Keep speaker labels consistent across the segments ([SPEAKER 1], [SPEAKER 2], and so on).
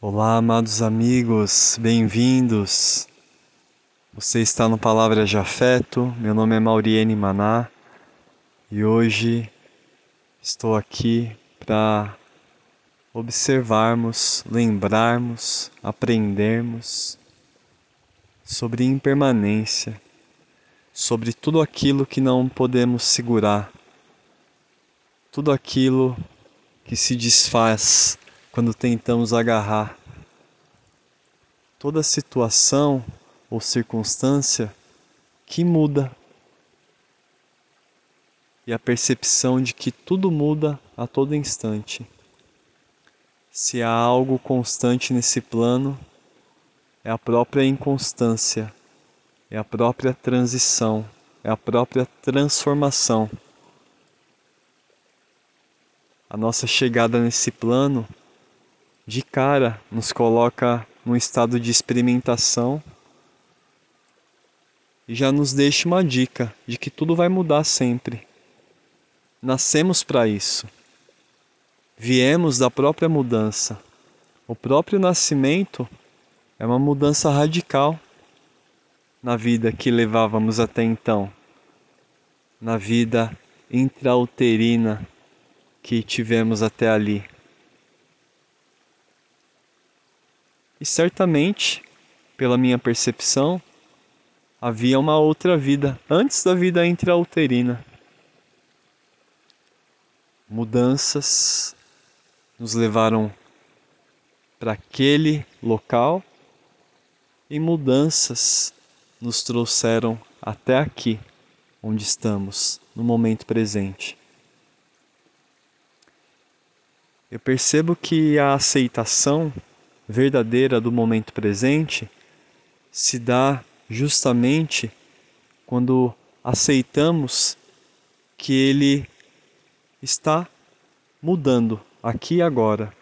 [SPEAKER 1] Olá, amados amigos, bem-vindos. Você está no Palavras de Afeto. Meu nome é Mauriene Maná e hoje estou aqui para observarmos, lembrarmos, aprendermos sobre impermanência, sobre tudo aquilo que não podemos segurar, tudo aquilo que se desfaz quando tentamos agarrar toda situação ou circunstância que muda e a percepção de que tudo muda a todo instante. Se há algo constante nesse plano, é a própria inconstância, é a própria transição, é a própria transformação. A nossa chegada nesse plano de cara nos coloca num estado de experimentação e já nos deixa uma dica de que tudo vai mudar sempre. Nascemos para isso. Viemos da própria mudança. O próprio nascimento é uma mudança radical na vida que levávamos até então, na vida intrauterina que tivemos até ali. E certamente, pela minha percepção, havia uma outra vida antes da vida intrauterina. Mudanças nos levaram para aquele local e mudanças nos trouxeram até aqui, onde estamos, no momento presente. Eu percebo que a aceitação verdadeira do momento presente se dá justamente quando aceitamos que ele está mudando aqui e agora.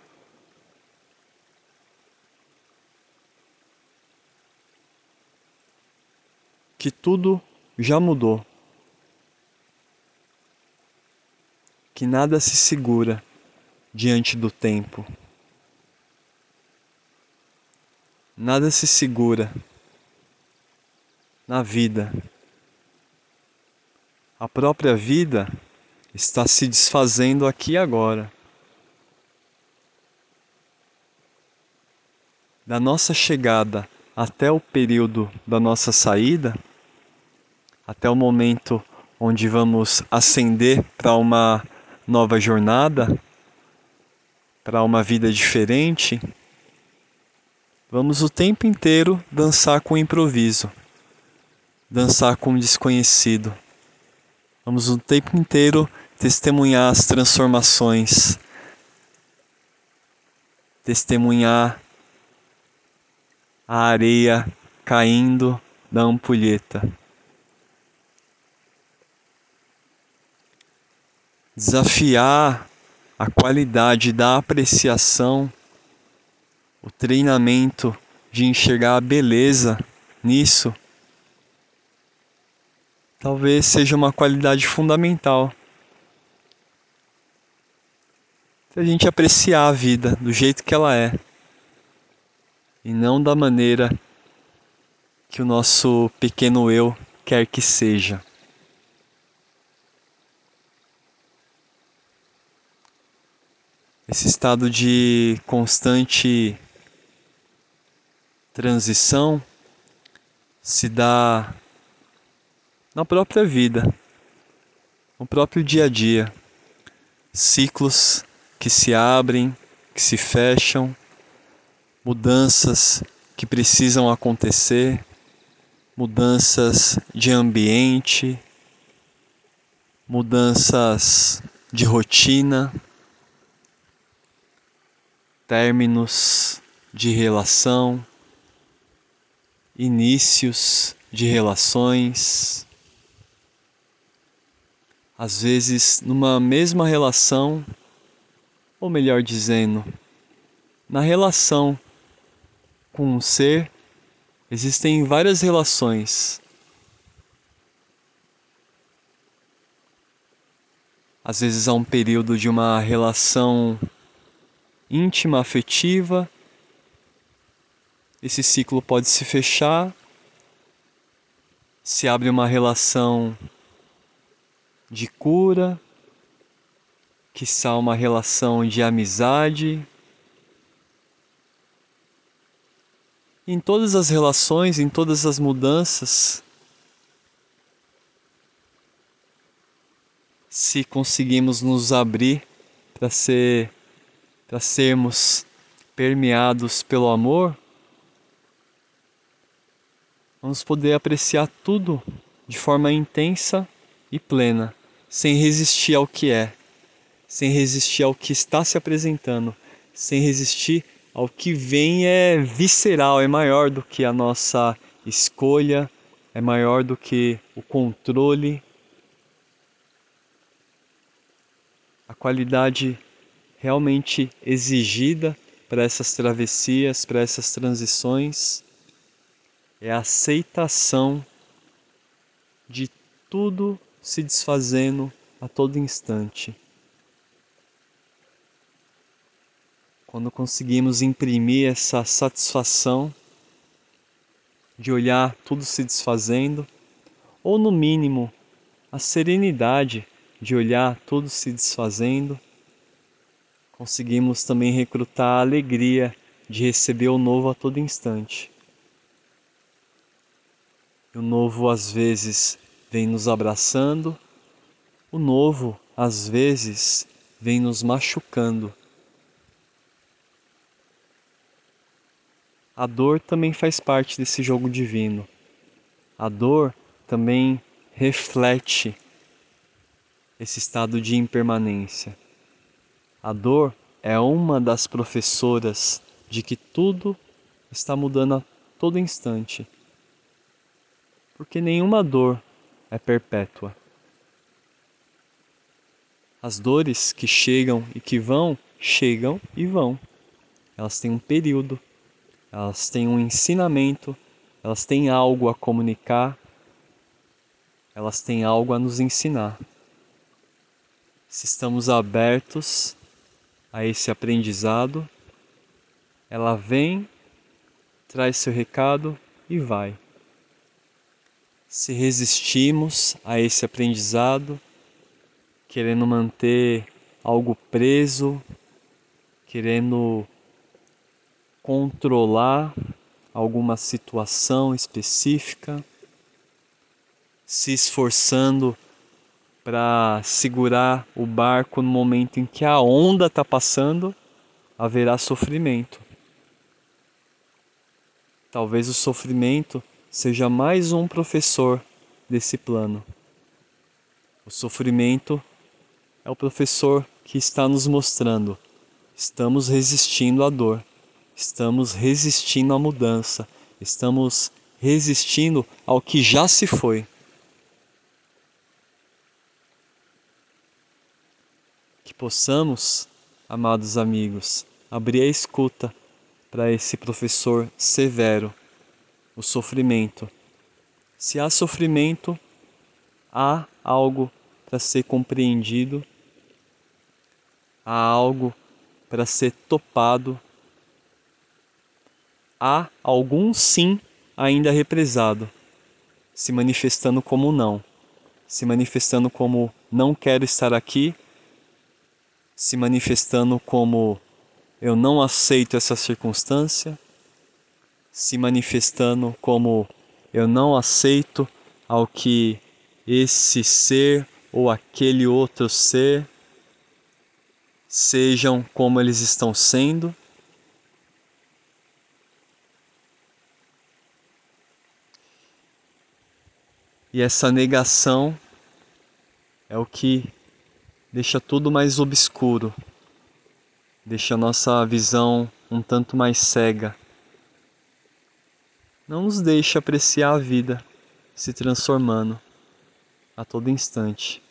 [SPEAKER 1] Que tudo já mudou. Que nada se segura diante do tempo. Nada se segura na vida. A própria vida está se desfazendo aqui e agora. Da nossa chegada até o período da nossa saída, até o momento onde vamos ascender para uma nova jornada, para uma vida diferente, Vamos o tempo inteiro dançar com o improviso, dançar com o desconhecido. Vamos o tempo inteiro testemunhar as transformações, testemunhar a areia caindo da ampulheta. Desafiar a qualidade da apreciação o treinamento de enxergar a beleza nisso talvez seja uma qualidade fundamental. Se a gente apreciar a vida do jeito que ela é e não da maneira que o nosso pequeno eu quer que seja. Esse estado de constante transição se dá na própria vida, no próprio dia a dia. Ciclos que se abrem, que se fecham, mudanças que precisam acontecer, mudanças de ambiente, mudanças de rotina, términos de relação inícios de relações, às vezes numa mesma relação, ou melhor dizendo, na relação com um ser, existem várias relações. Às vezes há um período de uma relação íntima, afetiva, esse ciclo pode se fechar, se abre uma relação de cura, quiçá uma relação de amizade. Em todas as relações, em todas as mudanças, se conseguimos nos abrir para ser para sermos permeados pelo amor, vamos poder apreciar tudo de forma intensa e plena, sem resistir ao que é, sem resistir ao que está se apresentando, sem resistir ao que vem é visceral, é maior do que a nossa escolha, é maior do que o controle. A qualidade realmente exigida para essas travessias, para essas transições, é a aceitação de tudo se desfazendo a todo instante. Quando conseguimos imprimir essa satisfação de olhar tudo se desfazendo, ou no mínimo a serenidade de olhar tudo se desfazendo, conseguimos também recrutar a alegria de receber o novo a todo instante. O novo às vezes vem nos abraçando, o novo às vezes vem nos machucando. A dor também faz parte desse jogo divino. A dor também reflete esse estado de impermanência. A dor é uma das professoras de que tudo está mudando a todo instante. Porque nenhuma dor é perpétua. As dores que chegam e que vão, chegam e vão. Elas têm um período, elas têm um ensinamento, elas têm algo a comunicar, elas têm algo a nos ensinar. Se estamos abertos a esse aprendizado, ela vem, traz seu recado e vai. Se resistimos a esse aprendizado, querendo manter algo preso, querendo controlar alguma situação específica, se esforçando para segurar o barco no momento em que a onda está passando, haverá sofrimento. Talvez o sofrimento seja mais um professor desse plano. O sofrimento é o professor que está nos mostrando: estamos resistindo à dor, estamos resistindo à mudança, estamos resistindo ao que já se foi. que possamos, amados amigos, abrir a escuta para esse professor severo, o sofrimento. Se há sofrimento, há algo para ser compreendido, há algo para ser topado, há algum sim ainda represado, se manifestando como não, se manifestando como não quero estar aqui se manifestando como eu não aceito essa circunstância, se manifestando como eu não aceito ao que esse ser ou aquele outro ser sejam como eles estão sendo. E essa negação é o que deixa tudo mais obscuro, deixa a nossa visão um tanto mais cega. Não nos deixa apreciar a vida se transformando a todo instante.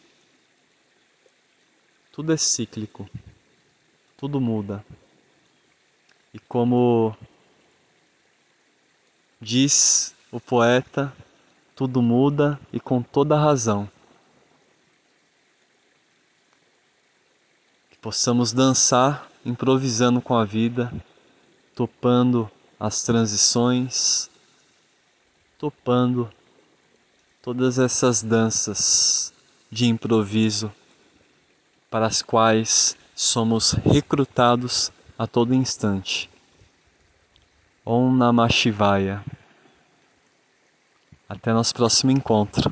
[SPEAKER 1] Tudo é cíclico, tudo muda. E como diz o poeta, tudo muda e com toda razão. possamos dançar improvisando com a vida, topando as transições, topando todas essas danças de improviso para as quais somos recrutados a todo instante. Om Namah Shivaya. Até nosso próximo encontro.